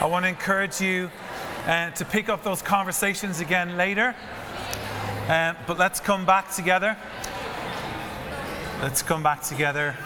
I want to encourage you uh, to pick up those conversations again later. Uh, but let's come back together. Let's come back together.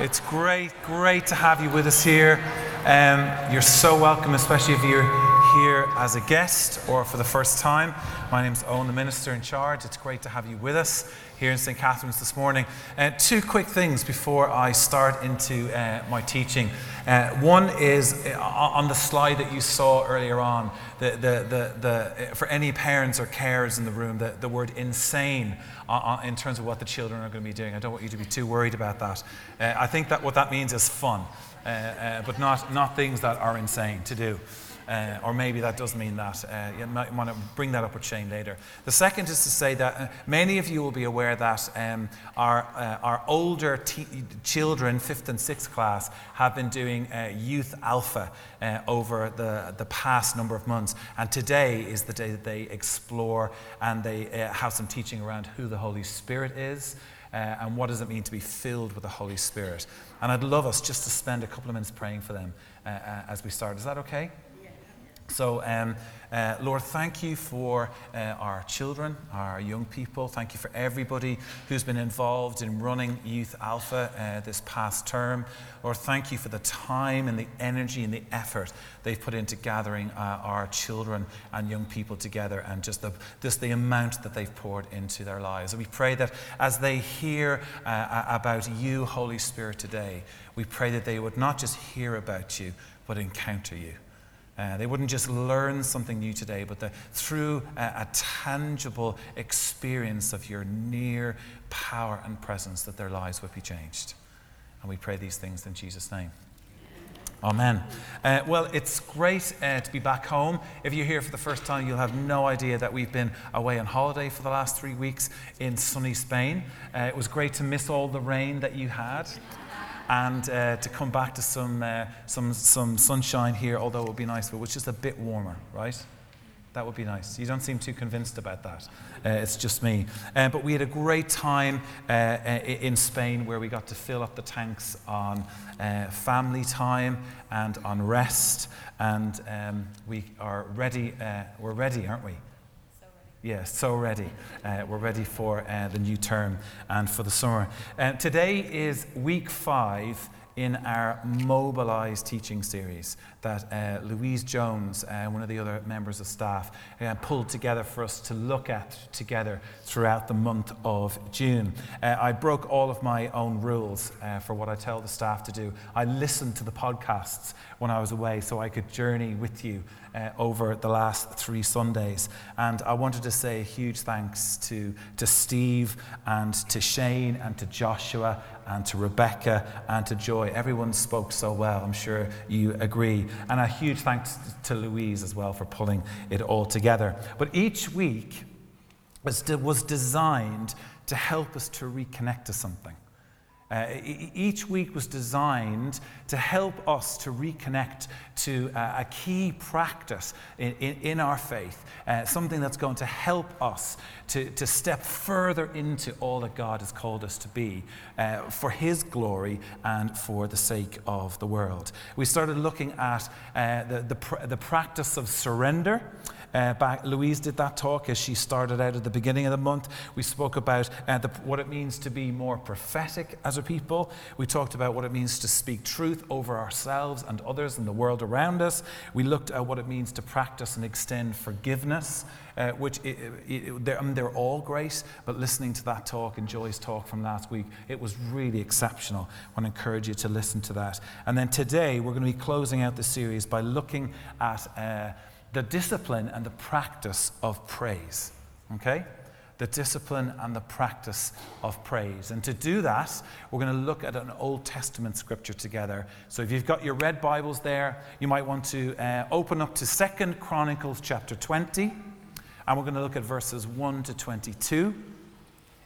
It's great, great to have you with us here. Um, you're so welcome, especially if you're here as a guest or for the first time. My name's Owen, the minister in charge. It's great to have you with us here in St. Catherine's this morning. Uh, two quick things before I start into uh, my teaching. Uh, one is uh, on the slide that you saw earlier on, the, the, the, the, for any parents or carers in the room, the, the word insane uh, uh, in terms of what the children are going to be doing. I don't want you to be too worried about that. I think that what that means is fun, but not, not things that are insane to do. Uh, or maybe that does mean that. Uh, you might want to bring that up with Shane later. The second is to say that uh, many of you will be aware that um, our, uh, our older children, fifth and sixth class, have been doing uh, Youth Alpha uh, over the, the past number of months. And today is the day that they explore and they have some teaching around who the Holy Spirit is. and what does it mean to be filled with the Holy Spirit? And I'd love us just to spend a couple of minutes praying for them as we start. Is that okay? So, um, uh, Lord, thank you for uh, our children, our young people. Thank you for everybody who's been involved in running Youth Alpha uh, this past term. Lord, thank you for the time and the energy and the effort they've put into gathering uh, our children and young people together and just the, just the amount that they've poured into their lives. And we pray that as they hear uh, about you, Holy Spirit, today, we pray that they would not just hear about you, but encounter you. Uh, they wouldn't just learn something new today, but through a, a, tangible experience of your near power and presence, that their lives would be changed. And we pray these things in Jesus' name. Amen. Uh, well, it's great uh, to be back home. If you're here for the first time, you'll have no idea that we've been away on holiday for the last three weeks in sunny Spain. Uh, it was great to miss all the rain that you had and uh, to come back to some, uh, some, some sunshine here, although it would be nice, but it was just a bit warmer, right? That would be nice. You don't seem too convinced about that. Uh, it's just me. Uh, but we had a great time uh, uh, in Spain where we got to fill up the tanks on family time and on rest. And um, we are ready. we're ready, aren't we? Yeah, so ready. Uh, we're ready for uh, the new term and for the summer. Uh, today is week five in our Mobilise teaching series that uh, Louise Jones, uh, one of the other members of staff, uh, pulled together for us to look at together throughout the month of June. Uh, I broke all of my own rules uh, for what I tell the staff to do. I listened to the podcasts when I was away so I could journey with you uh, over the last three Sundays. And I wanted to say a huge thanks to, to Steve and to Shane and to Joshua and to Rebecca and to Joy. Everyone spoke so well. I'm sure you agree. And a huge thanks to Louise as well for pulling it all together. But each week was, was designed to help us to reconnect to something. Uh, each week was designed to help us to reconnect to uh, a key practice in, in, in our faith, uh, something that's going to help us to, to step further into all that God has called us to be uh, for His glory and for the sake of the world. We started looking at uh, the, the, pr- the practice of surrender. Uh, back, Louise did that talk as she started out at the beginning of the month. We spoke about uh, the, what it means to be more prophetic as a people. We talked about what it means to speak truth over ourselves and others and the world around us. We looked at what it means to practice and extend forgiveness. Uh, which it, it, they're, I mean, they're all great, but listening to that talk and Joy's talk from last week, it was really exceptional. I want to encourage you to listen to that. And then today, we're going to be closing out the series by looking at uh, the discipline and the practice of praise. Okay? The discipline and the practice of praise. And to do that, we're going to look at an Old Testament scripture together. So if you've got your red Bibles there, you might want to uh, open up to Second Chronicles chapter 20. And we're going to look at verses 1 to 22.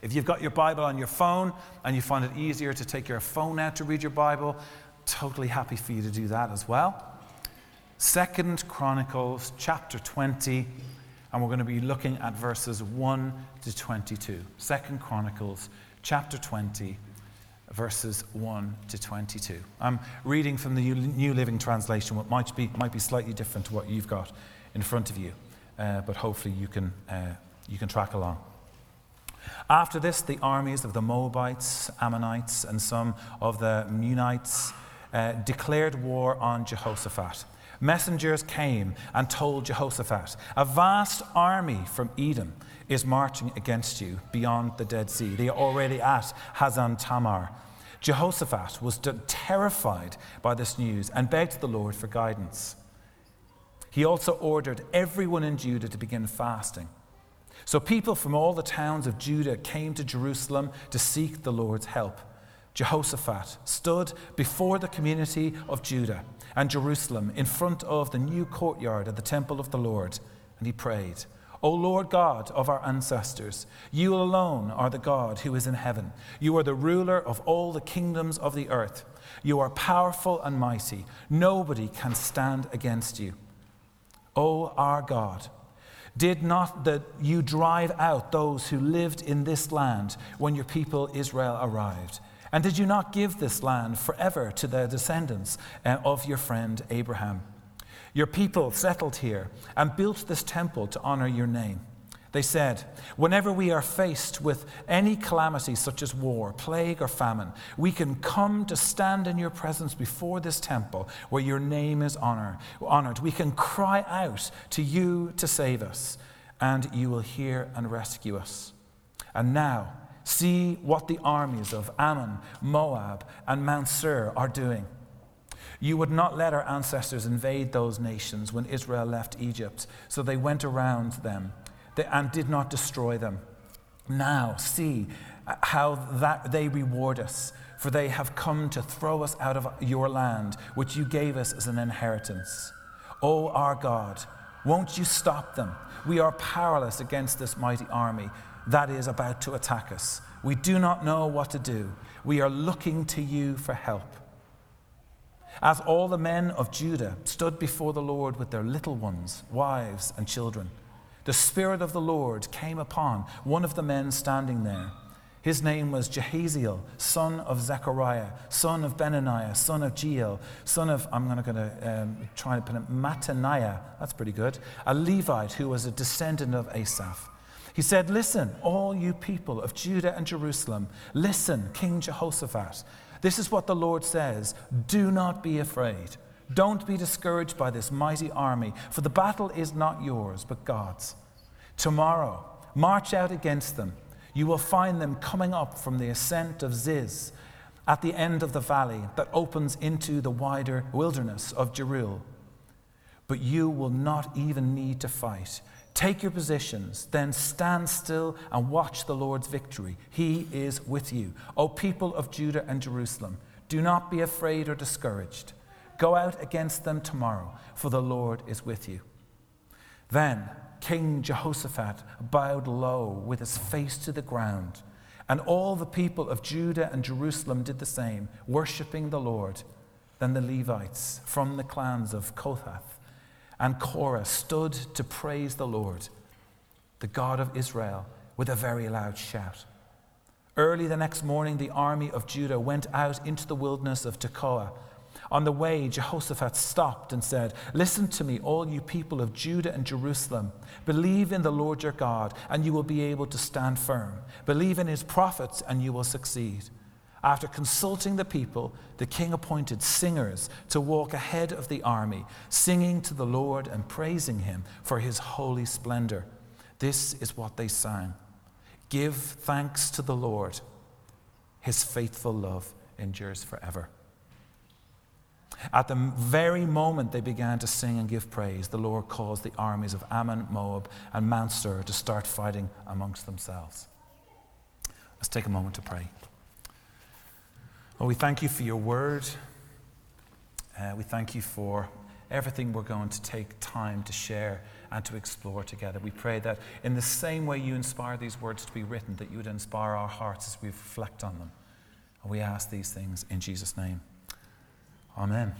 If you've got your Bible on your phone and you find it easier to take your phone out to read your Bible, totally happy for you to do that as well. Second Chronicles chapter 20, and we're going to be looking at verses 1 to 22. Second Chronicles chapter 20, verses 1 to 22. I'm reading from the New Living Translation, what might be, might be slightly different to what you've got in front of you, uh, but hopefully you can, uh, you can track along. After this, the armies of the Moabites, Ammonites, and some of the Meunites uh, declared war on Jehoshaphat. Messengers came and told Jehoshaphat, A vast army from Edom is marching against you beyond the Dead Sea. They are already at Hazan Tamar. Jehoshaphat was terrified by this news and begged the Lord for guidance. He also ordered everyone in Judah to begin fasting. So people from all the towns of Judah came to Jerusalem to seek the Lord's help. Jehoshaphat stood before the community of Judah and Jerusalem in front of the new courtyard of the temple of the Lord, and he prayed. O Lord God of our ancestors, you alone are the God who is in heaven. You are the ruler of all the kingdoms of the earth. You are powerful and mighty. Nobody can stand against you. O our God, did not that you drive out those who lived in this land when your people Israel arrived? And did you not give this land forever to the descendants uh, of your friend Abraham? Your people settled here and built this temple to honor your name. They said, Whenever we are faced with any calamity such as war, plague, or famine, we can come to stand in your presence before this temple where your name is honor, honored. We can cry out to you to save us, and you will hear and rescue us. And now, see what the armies of Ammon, Moab, and Mount Seir are doing. You would not let our ancestors invade those nations when Israel left Egypt, so they went around them and did not destroy them. Now, see uh, how that they reward us, for they have come to throw us out of your land, which you gave us as an inheritance. O our God, won't you stop them? We are powerless against this mighty army that is about to attack us. We do not know what to do. We are looking to you for help. As all the men of Judah stood before the Lord with their little ones, wives, and children, the Spirit of the Lord came upon one of the men standing there. His name was Jahaziel, son of Zechariah, son of Benaniah, son of Jeiel, son of, I'm going to um, try to put it, Mattaniah, that's pretty good, a Levite who was a descendant of Asaph. He said, Listen, all you people of Judah and Jerusalem, listen, King Jehoshaphat. This is what the Lord says Do not be afraid. Don't be discouraged by this mighty army, for the battle is not yours, but God's. Tomorrow, march out against them. You will find them coming up from the ascent of Ziz at the end of the valley that opens into the wider wilderness of Jeruel. But you will not even need to fight. Take your positions, then stand still and watch the Lord's victory. He is with you. O people of Judah and Jerusalem, do not be afraid or discouraged. Go out against them tomorrow, for the Lord is with you. Then King Jehoshaphat bowed low with his face to the ground, and all the people of Judah and Jerusalem did the same, worshipping the Lord. Then the Levites from the clans of Kohath and Korah stood to praise the Lord, the God of Israel, with a very loud shout. Early the next morning, the army of Judah went out into the wilderness of Tekoa. On the way, Jehoshaphat stopped and said, Listen to me, all you people of Judah and Jerusalem. Believe in the Lord your God, and you will be able to stand firm. Believe in his prophets, and you will succeed. After consulting the people, the king appointed singers to walk ahead of the army, singing to the Lord and praising him for his holy splendor. This is what they sang Give thanks to the Lord, his faithful love endures forever. At the very moment they began to sing and give praise, the Lord caused the armies of Ammon, Moab, and Mount Seir to start fighting amongst themselves. Let's take a moment to pray. We thank you for your word. Uh, we thank you for everything we're going to take time to share and to explore together. We pray that in the same way you inspire these words to be written, that you would inspire our hearts as we reflect on them. And we ask these things in Jesus' name. Amen.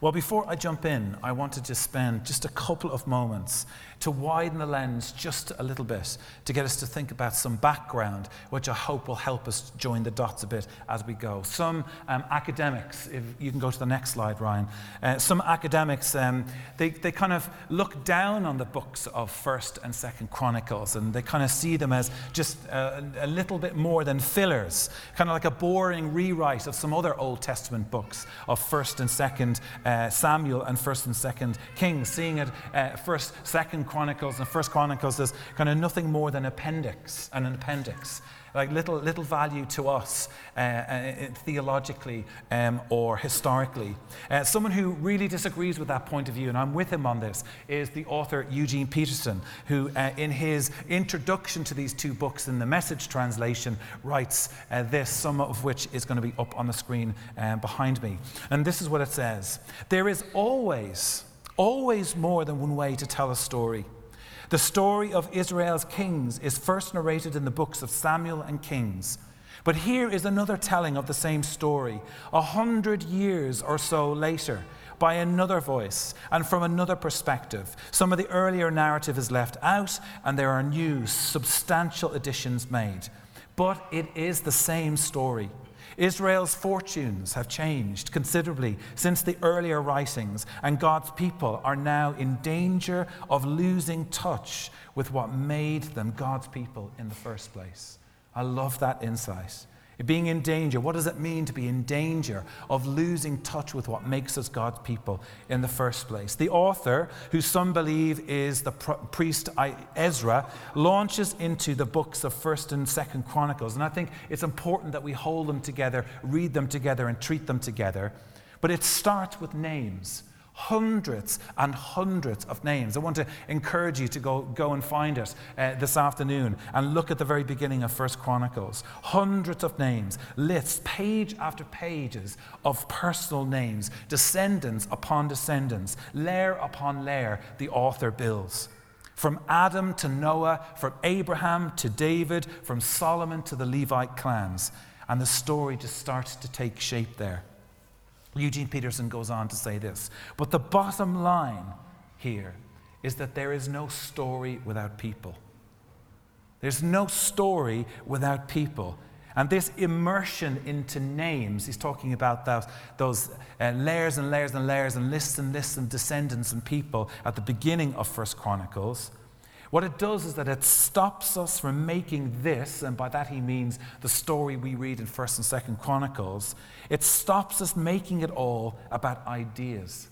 Well, before I jump in, I want to just spend just a couple of moments to widen the lens just a little bit to get us to think about some background, which I hope will help us join the dots a bit as we go. Some um, academics, if you can go to the next slide, Ryan, uh, some academics, um, they, they kind of look down on the books of 1st and 2nd Chronicles and they kind of see them as just a, a little bit more than fillers, kind of like a boring rewrite of some other Old Testament books of 1st and 2nd uh, Samuel and 1st and 2nd Kings, seeing it uh, 1st, 2nd Chronicles and First Chronicles is kind of nothing more than appendix, an appendix, like little little value to us uh, uh, theologically um, or historically. Uh, someone who really disagrees with that point of view, and I'm with him on this, is the author Eugene Peterson, who, uh, in his introduction to these two books in the Message translation, writes uh, this, some of which is going to be up on the screen um, behind me. And this is what it says: There is always always more than one way to tell a story. The story of Israel's kings is first narrated in the books of Samuel and Kings. But here is another telling of the same story, a hundred years or so later, by another voice and from another perspective. Some of the earlier narrative is left out, and there are new, substantial additions made. But it is the same story. Israel's fortunes have changed considerably since the earlier writings, and God's people are now in danger of losing touch with what made them God's people in the first place. I love that insight. Being in danger, what does it mean to be in danger of losing touch with what makes us God's people in the first place? The author, who some believe is the priest Ezra, launches into the books of 1st and 2nd Chronicles. And I think it's important that we hold them together, read them together, and treat them together. But it starts with names hundreds and hundreds of names. I want to encourage you to go, go and find it uh, this afternoon and look at the very beginning of First Chronicles. Hundreds of names, lists, page after pages of personal names, descendants upon descendants, layer upon layer, the author builds. From Adam to Noah, from Abraham to David, from Solomon to the Levite clans. And the story just starts to take shape there. Eugene Peterson goes on to say this. But the bottom line here is that there is no story without people. There's no story without people. And this immersion into names, he's talking about those, those uh, layers and layers and layers and lists and lists and descendants and people at the beginning of First Chronicles. What it does is that it stops us from making this, and by that he means the story we read in 1st and 2nd Chronicles, it stops us making it all about ideas.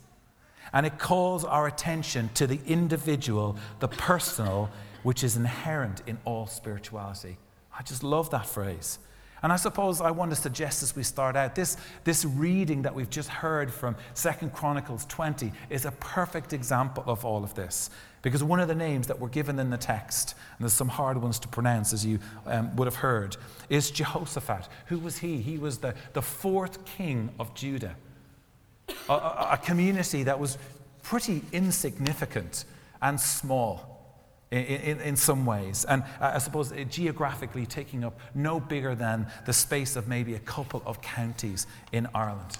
And it calls our attention to the individual, the personal, which is inherent in all spirituality. I just love that phrase. And I suppose I want to suggest as we start out this, this reading that we've just heard from Second Chronicles 20 is a perfect example of all of this. Because one of the names that were given in the text, and there's some hard ones to pronounce as you um, would have heard, is Jehoshaphat. Who was he? He was the, the fourth king of Judah, a, a, a community that was pretty insignificant and small. In, in, in, some ways. And I suppose uh, geographically taking up no bigger than the space of maybe a couple of counties in Ireland.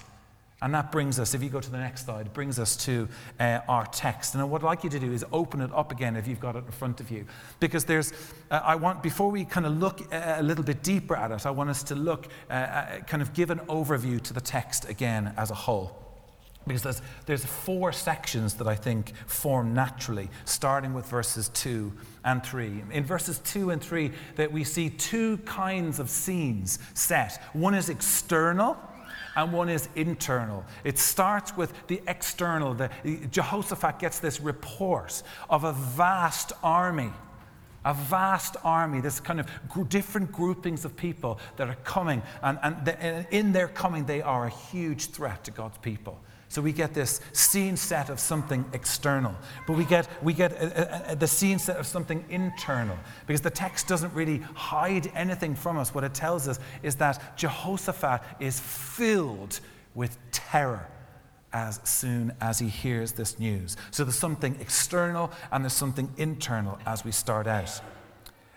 And that brings us, if you go to the next slide, brings us to uh, our text. And what I'd like you to do is open it up again if you've got it in front of you. Because there's, uh, I want, before we kind of look uh, a little bit deeper at it, I want us to look, uh, uh, kind of give an overview to the text again as a whole. Because there's, there's four sections that I think form naturally, starting with verses 2 and 3. In verses 2 and 3, that we see two kinds of scenes set. One is external, and one is internal. It starts with the external. The, Jehoshaphat gets this report of a vast army, a vast army, this kind of gr- different groupings of people that are coming, and, and, the, and in their coming, they are a huge threat to God's people. So we get this scene set of something external, but we get, we get a, a, a, the scene set of something internal because the text doesn't really hide anything from us. What it tells us is that Jehoshaphat is filled with terror as soon as he hears this news. So there's something external and there's something internal as we start out.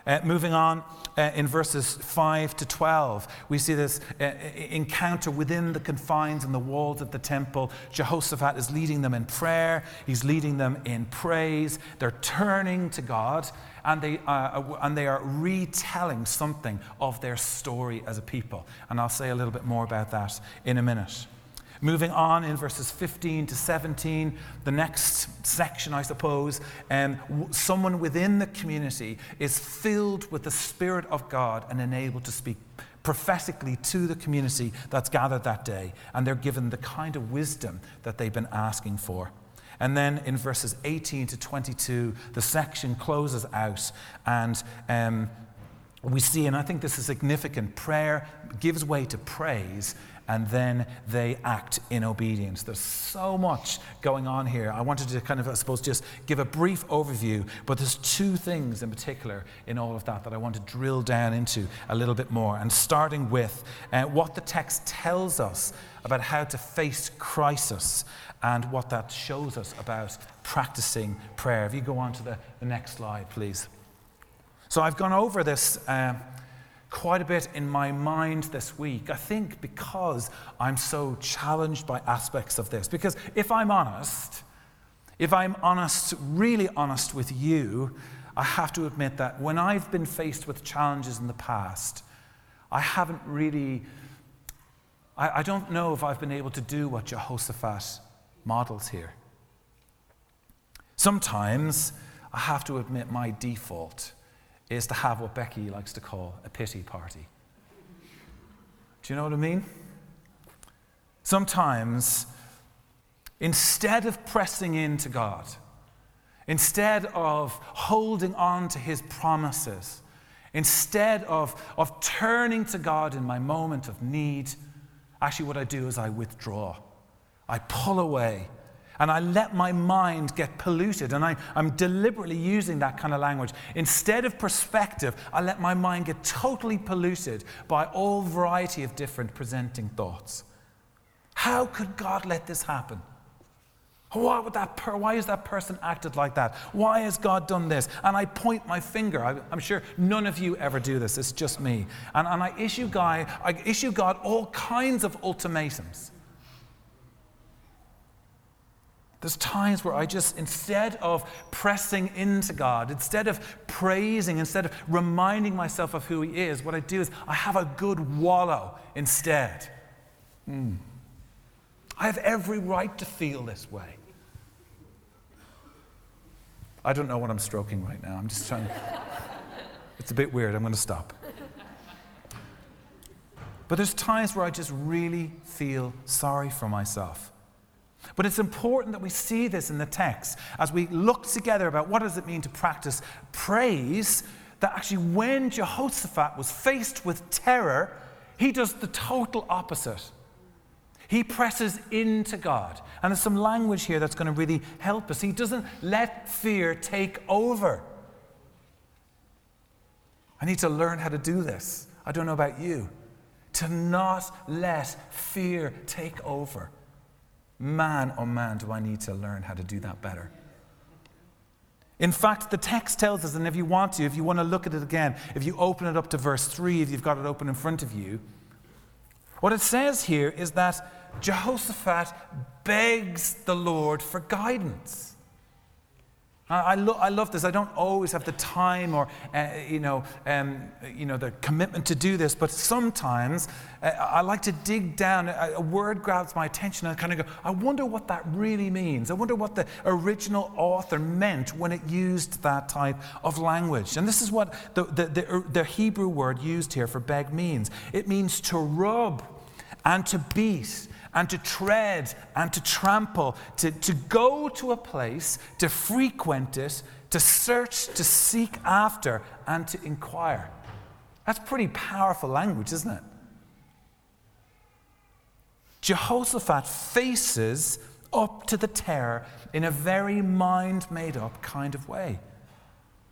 Uh, moving on uh, in verses 5 to 12, we see this uh, encounter within the confines and the walls of the temple. Jehoshaphat is leading them in prayer, he's leading them in praise. They're turning to God, and they, uh, and they are retelling something of their story as a people. And I'll say a little bit more about that in a minute. Moving on in verses 15 to 17, the next section, I suppose, um, someone within the community is filled with the Spirit of God and enabled to speak prophetically to the community that's gathered that day. And they're given the kind of wisdom that they've been asking for. And then in verses 18 to 22, the section closes out and um, we see, and I think this is significant, prayer gives way to praise and then they act in obedience. There's so much going on here. I wanted to kind of, I suppose, just give a brief overview, but there's two things in particular in all of that that I want to drill down into a little bit more. And starting with uh, what the text tells us about how to face crisis and what that shows us about practicing prayer. If you go on to the, the next slide, please. So I've gone over this. Uh, quite a bit in my mind this week. I think because I'm so challenged by aspects of this. Because if I'm honest, if I'm honest, really honest with you, I have to admit that when I've been faced with challenges in the past, I haven't really, I, I don't know if I've been able to do what Jehoshaphat models here. Sometimes I have to admit my default is to have what Becky likes to call a pity party. Do you know what I mean? Sometimes, instead of pressing into God, instead of holding on to His promises, instead of, of turning to God in my moment of need, actually, what I do is I withdraw. I pull away and I let my mind get polluted. And I, am deliberately using that kind of language. Instead of perspective, I let my mind get totally polluted by all variety of different presenting thoughts. How could God let this happen? Why, would that per- why is that person acted like that? Why has God done this? And I point my finger. I, am sure none of you ever do this. It's just me. And, and I, issue guy, I issue God all kinds of ultimatums. There's times where I just, instead of pressing into God, instead of praising, instead of reminding myself of who He is, what I do is I have a good wallow instead. Mm. I have every right to feel this way. I don't know what I'm stroking right now. I'm just trying. it's a bit weird. I'm going to stop. But there's times where I just really feel sorry for myself. But it's important that we see this in the text as we look together about what does it mean to practice praise that actually when Jehoshaphat was faced with terror, he does the total opposite. He presses into God. And there's some language here that's going to really help us. He doesn't let fear take over. I need to learn how to do this. I don't know about you. To not let fear take over. Man, oh man, do I need to learn how to do that better. In fact, the text tells us, and if you want to, if you want to look at it again, if you open it up to verse 3, if you've got it open in front of you, what it says here is that Jehoshaphat begs the Lord for guidance. I, lo- I, love this. I don't always have the time or, uh, you, know, um, you know, the commitment to do this, but sometimes uh, I like to dig down. A, a, word grabs my attention and I kind of go, I wonder what that really means. I wonder what the original author meant when it used that type of language. And this is what the, the, the, the Hebrew word used here for beg means it means to rub and to beat and to tread and to trample, to, to go to a place, to frequent it, to search, to seek after, and to inquire. That's pretty powerful language, isn't it? Jehoshaphat faces up to the terror in a very mind made up kind of way.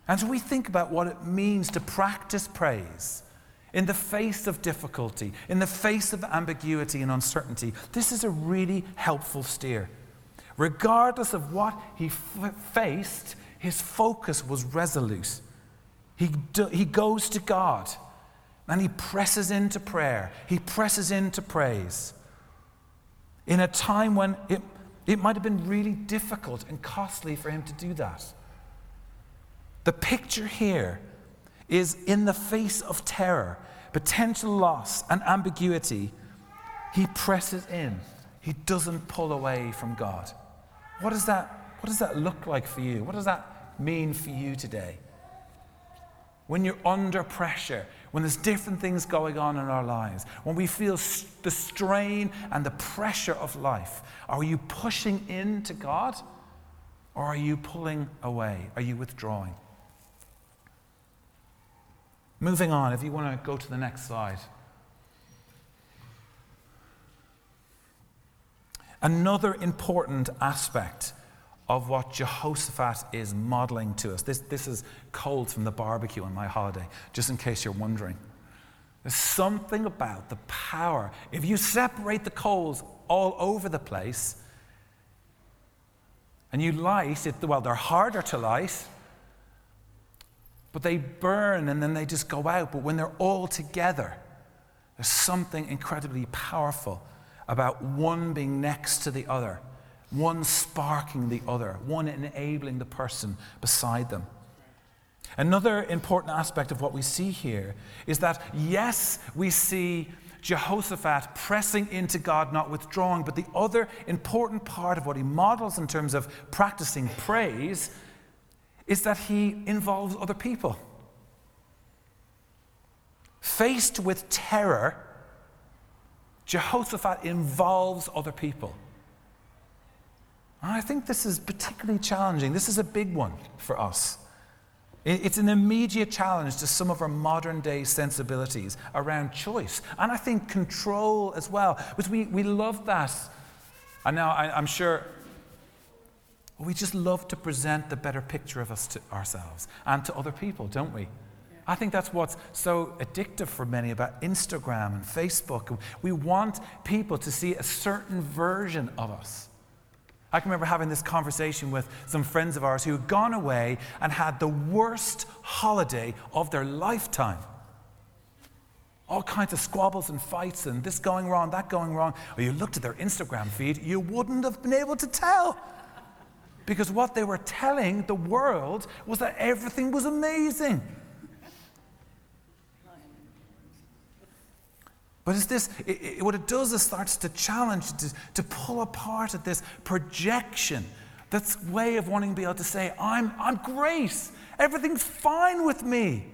And so we think about what it means to practice praise in the face of difficulty, in the face of ambiguity and uncertainty, this is a really helpful steer. Regardless of what he f- faced, his focus was resolute. He, do, he goes to God and he presses into prayer, he presses into praise. In a time when it, it might have been really difficult and costly for him to do that. The picture here is in the face of terror, potential loss, and ambiguity, he presses in. He doesn't pull away from God. What does that, what does that look like for you? What does that mean for you today? when you're under pressure, when there's different things going on in our lives, when we feel the strain and the pressure of life, are you pushing into God or are you pulling away? Are you withdrawing? Moving on, if you want to go to the next slide. Another important aspect of what Jehoshaphat is modeling to us. This, this is cold from the barbecue on my holiday, just in case you're wondering. There's something about the power. If you separate the coals all over the place and you light it, well, they're harder to light, but they burn and then they just go out. But when they're all together, there's something incredibly powerful about one being next to the other one sparking the other, one enabling the person beside them. Another important aspect of what we see here is that, yes, we see Jehoshaphat pressing into God, not withdrawing, but the other important part of what he models in terms of practicing praise is that he involves other people. Faced with terror, Jehoshaphat involves other people. And I think this is particularly challenging. This is a big one for us. It's an immediate challenge to some of our modern day sensibilities around choice. And I think control as well, because we, we love that. And now I, am sure we just love to present the better picture of us to ourselves and to other people, don't we? I think that's what's so addictive for many about Instagram and Facebook. We want people to see a certain version of us. I can remember having this conversation with some friends of ours who had gone away and had the worst holiday of their lifetime. All kinds of squabbles and fights, and this going wrong, that going wrong. Or you looked at their Instagram feed, you wouldn't have been able to tell. Because what they were telling the world was that everything was amazing. But it's this, it, it, what it does is starts to challenge, to, to pull apart at this projection, this way of wanting to be able to say, I'm, I'm great, everything's fine with me.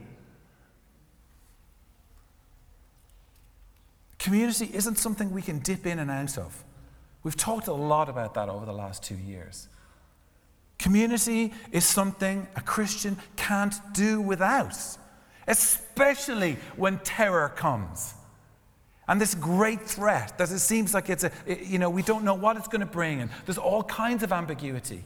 Community isn't something we can dip in and out of. We've talked a lot about that over the last two years. Community is something a Christian can't do without, especially when terror comes. And this great threat that it seems like it's a, you know, we don't know what it's going to bring, and there's all kinds of ambiguity.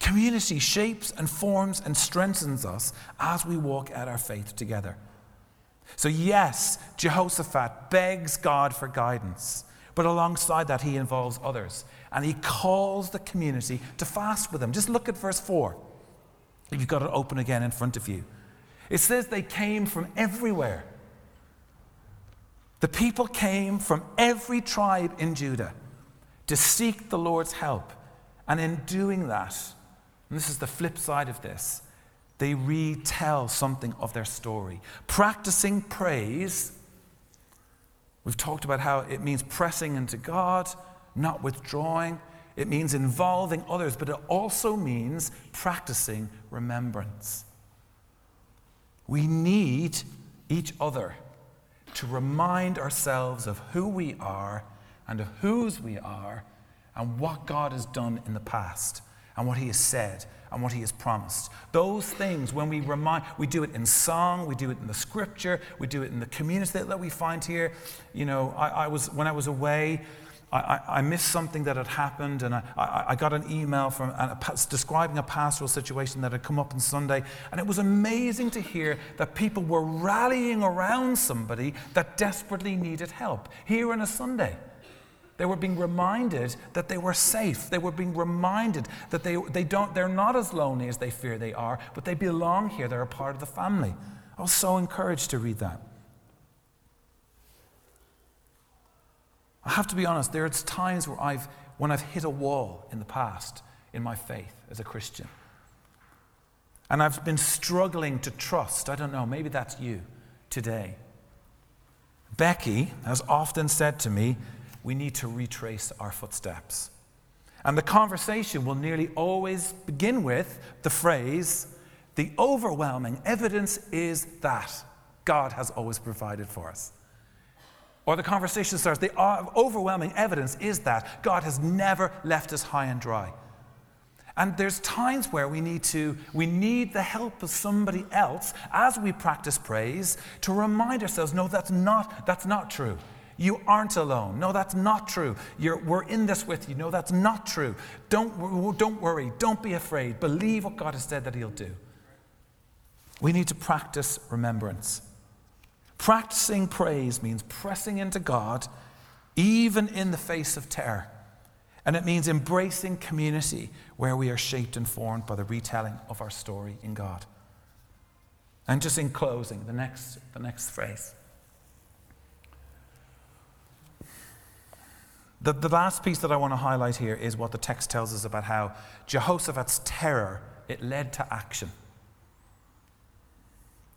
Community shapes and forms and strengthens us as we walk out our faith together. So, yes, Jehoshaphat begs God for guidance, but alongside that, he involves others. And he calls the community to fast with him. Just look at verse 4. If you've got it open again in front of you, it says they came from everywhere. The people came from every tribe in Judah to seek the Lord's help. And in doing that, and this is the flip side of this, they retell something of their story. Practicing praise, we've talked about how it means pressing into God, not withdrawing. It means involving others, but it also means practicing remembrance. We need each other to remind ourselves of who we are and of whose we are and what God has done in the past and what He has said and what He has promised. Those things, when we remind, we do it in song, we do it in the scripture, we do it in the community that we find here. You know, I, I was, when I was away, I, I, missed something that had happened, and I, I got an email from a, describing a pastoral situation that had come up on Sunday. And it was amazing to hear that people were rallying around somebody that desperately needed help here on a Sunday. They were being reminded that they were safe. They were being reminded that they, they don't, they're not as lonely as they fear they are, but they belong here. They're a part of the family. I was so encouraged to read that. I have to be honest, there are times where I've, when I've hit a wall in the past in my faith as a Christian. And I've been struggling to trust. I don't know, maybe that's you today. Becky has often said to me, we need to retrace our footsteps. And the conversation will nearly always begin with the phrase, the overwhelming evidence is that God has always provided for us. Or the conversation starts, the overwhelming evidence is that God has never left us high and dry. And there's times where we need to, we need the help of somebody else as we practice praise to remind ourselves, no, that's not, that's not true. You aren't alone. No, that's not true. You're, we're in this with you. No, that's not true. Don't, don't worry. Don't be afraid. Believe what God has said that He'll do. We need to practice remembrance. Practicing praise means pressing into God even in the face of terror. And it means embracing community where we are shaped and formed by the retelling of our story in God. And just in closing, the next, the next phrase. The, the last piece that I want to highlight here is what the text tells us about how Jehoshaphat's terror, it led to action.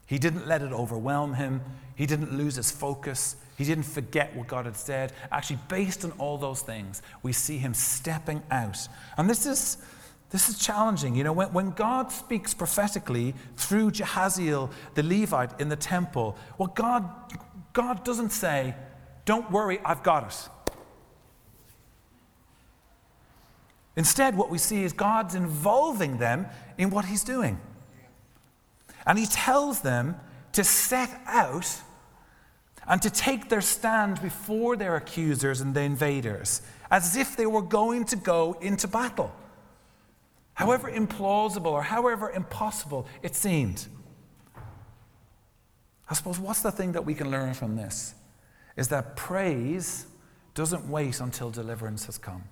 He didn't let it overwhelm him. He didn't lose his focus. He didn't forget what God had said. Actually, based on all those things, we see him stepping out. And this is, this is challenging. You know, when, when God speaks prophetically through Jahaziel, the Levite in the temple, well, God, God doesn't say, Don't worry, I've got it. Instead, what we see is God's involving them in what he's doing. And he tells them to set out and to take their stand before their accusers and the invaders as if they were going to go into battle. However implausible or however impossible it seemed. I suppose what's the thing that we can learn from this? Is that praise doesn't wait until deliverance has come,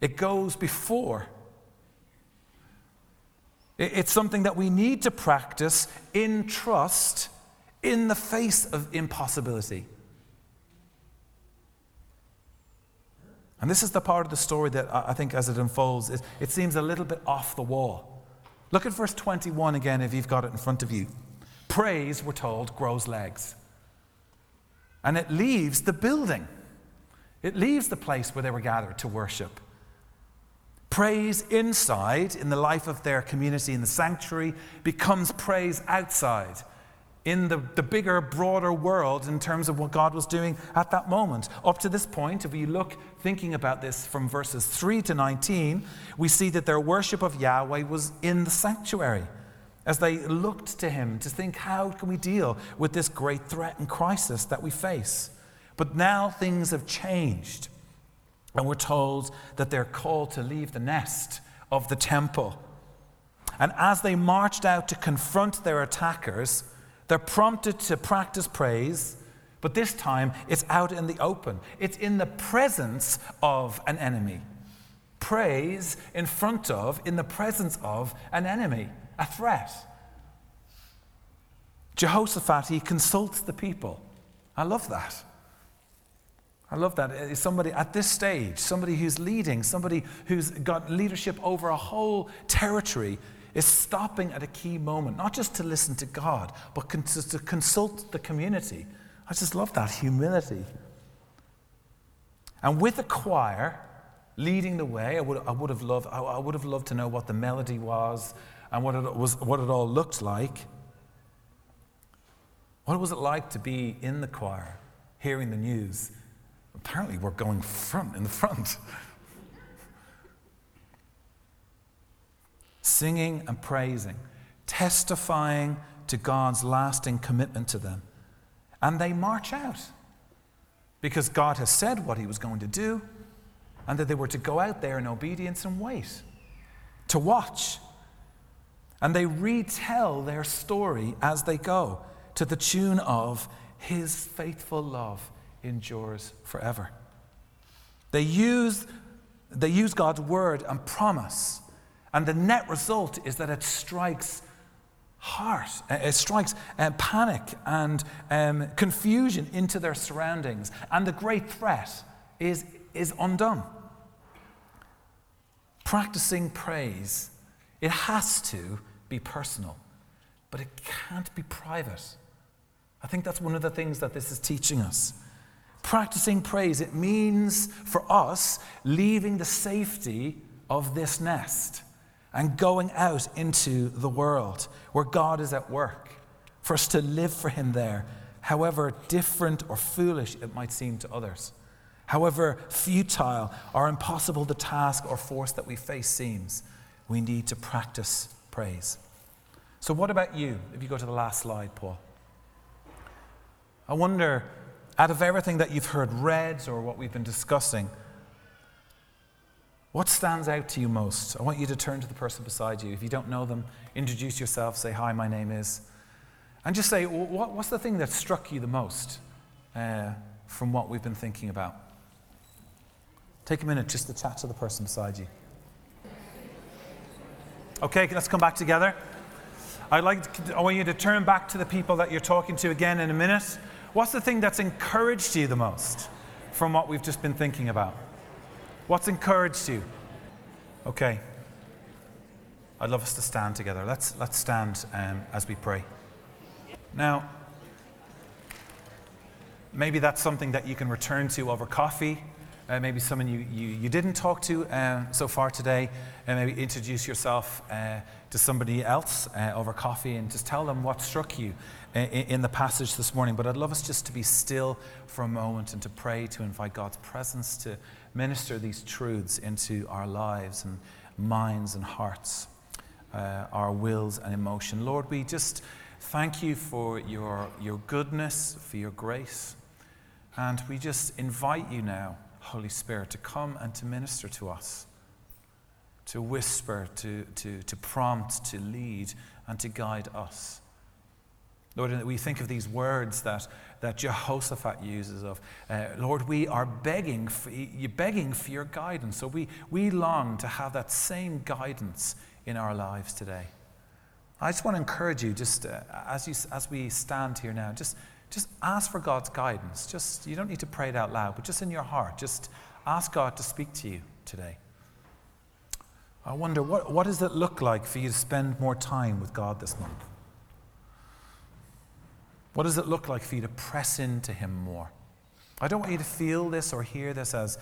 it goes before it's something that we need to practice in trust in the face of impossibility. And this is the part of the story that I think, as it unfolds, is it seems a little bit off the wall. Look at verse 21 again if you've got it in front of you. Praise, we're told, grows legs. And it leaves the building, it leaves the place where they were gathered to worship. Praise inside in the life of their community in the sanctuary becomes praise outside in the, the bigger, broader world in terms of what God was doing at that moment. Up to this point, if we look thinking about this from verses 3 to 19, we see that their worship of Yahweh was in the sanctuary as they looked to Him to think, how can we deal with this great threat and crisis that we face? But now things have changed. And we're told that they're called to leave the nest of the temple. And as they marched out to confront their attackers, they're prompted to practice praise, but this time it's out in the open. It's in the presence of an enemy. Praise in front of, in the presence of an enemy, a threat. Jehoshaphat, he consults the people. I love that. I love that. Uh, somebody at this stage, somebody who's leading, somebody who's got leadership over a whole territory, is stopping at a key moment, not just to listen to God, but to consult the community. I just love that humility. And with the choir leading the way, I would, I would, have, loved, I would have loved to know what the melody was and what it, was, what it all looked like. What was it like to be in the choir, hearing the news? Apparently, we're going front in the front. Singing and praising, testifying to God's lasting commitment to them. And they march out because God has said what He was going to do and that they were to go out there in obedience and wait, to watch. And they retell their story as they go to the tune of His faithful love endures forever. They use, they use God's word and promise, and the net result is that it strikes heart, uh, it strikes uh, panic and um, confusion into their surroundings, and the great threat is, is undone. Practicing praise, it has to be personal, but it can't be private. I think that's one of the things that this is teaching us. Practicing praise, it means for us leaving the safety of this nest and going out into the world where God is at work, for us to live for Him there, however different or foolish it might seem to others, however futile or impossible the task or force that we face seems, we need to practice praise. So, what about you? If you go to the last slide, Paul. I wonder, out of everything that you've heard read or what we've been discussing, what stands out to you most? I want you to turn to the person beside you. If you don't know them, introduce yourself, say, Hi, my name is. And just say, what, What's the thing that struck you the most uh, from what we've been thinking about? Take a minute just to chat to the person beside you. Okay, let's come back together. I'd like to, I want you to turn back to the people that you're talking to again in a minute. What's the thing that's encouraged you the most from what we've just been thinking about? What's encouraged you? Okay. I'd love us to stand together. Let's, let's stand um, as we pray. Now, maybe that's something that you can return to over coffee. Uh, maybe someone you, you, you didn't talk to uh, so far today, and maybe introduce yourself uh, to somebody else uh, over coffee and just tell them what struck you in, in the passage this morning. But I'd love us just to be still for a moment and to pray, to invite God's presence to minister these truths into our lives and minds and hearts, uh, our wills and emotion. Lord, we just thank you for your, your goodness, for your grace. And we just invite you now Holy Spirit, to come and to minister to us, to whisper, to, to, to prompt, to lead, and to guide us. Lord, we think of these words that, that Jehoshaphat uses of, uh, Lord, we are begging for, you're begging for your guidance. So we, we long to have that same guidance in our lives today. I just want to encourage you, just uh, as, you, as we stand here now, just just ask for God's guidance. Just you don't need to pray it out loud, but just in your heart, just ask God to speak to you today. I wonder what, what does it look like for you to spend more time with God this month? What does it look like for you to press into Him more? I don't want you to feel this or hear this as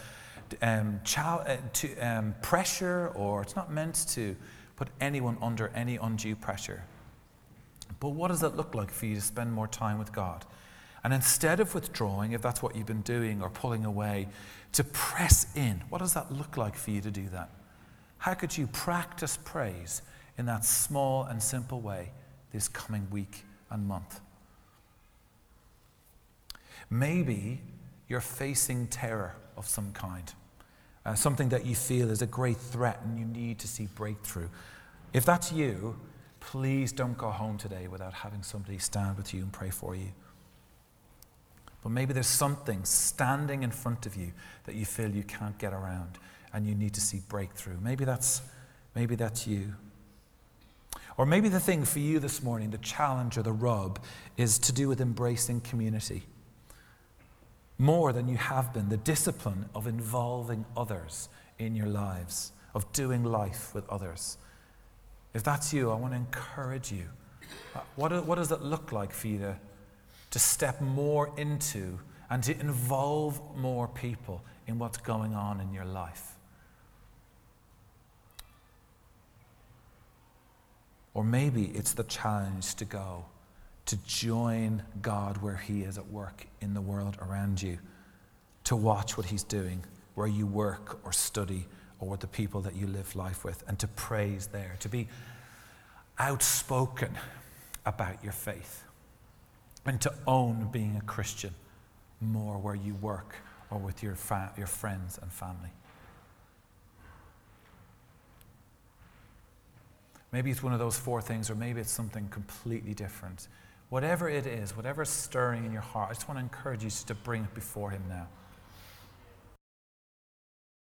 um, uh, to, um, pressure, or it's not meant to put anyone under any undue pressure. But what does it look like for you to spend more time with God? And instead of withdrawing, if that's what you've been doing, or pulling away, to press in. What does that look like for you to do that? How could you practice praise in that small and simple way this coming week and month? Maybe you're facing terror of some kind, uh, something that you feel is a great threat and you need to see breakthrough. If that's you, please don't go home today without having somebody stand with you and pray for you. But maybe there's something standing in front of you that you feel you can't get around and you need to see breakthrough. Maybe that's, maybe that's you. Or maybe the thing for you this morning, the challenge or the rub, is to do with embracing community. More than you have been, the discipline of involving others in your lives, of doing life with others. If that's you, I want to encourage you. Uh, what, what does it look like for you to to step more into and to involve more people in what's going on in your life. Or maybe it's the challenge to go, to join God where He is at work in the world around you, to watch what He's doing where you work or study or with the people that you live life with, and to praise there, to be outspoken about your faith and to own being a Christian more where you work or with your, fa- your friends and family. Maybe it's one of those four things, or maybe it's something completely different. Whatever it is, whatever's stirring in your heart, I just want to encourage you to bring it before Him now.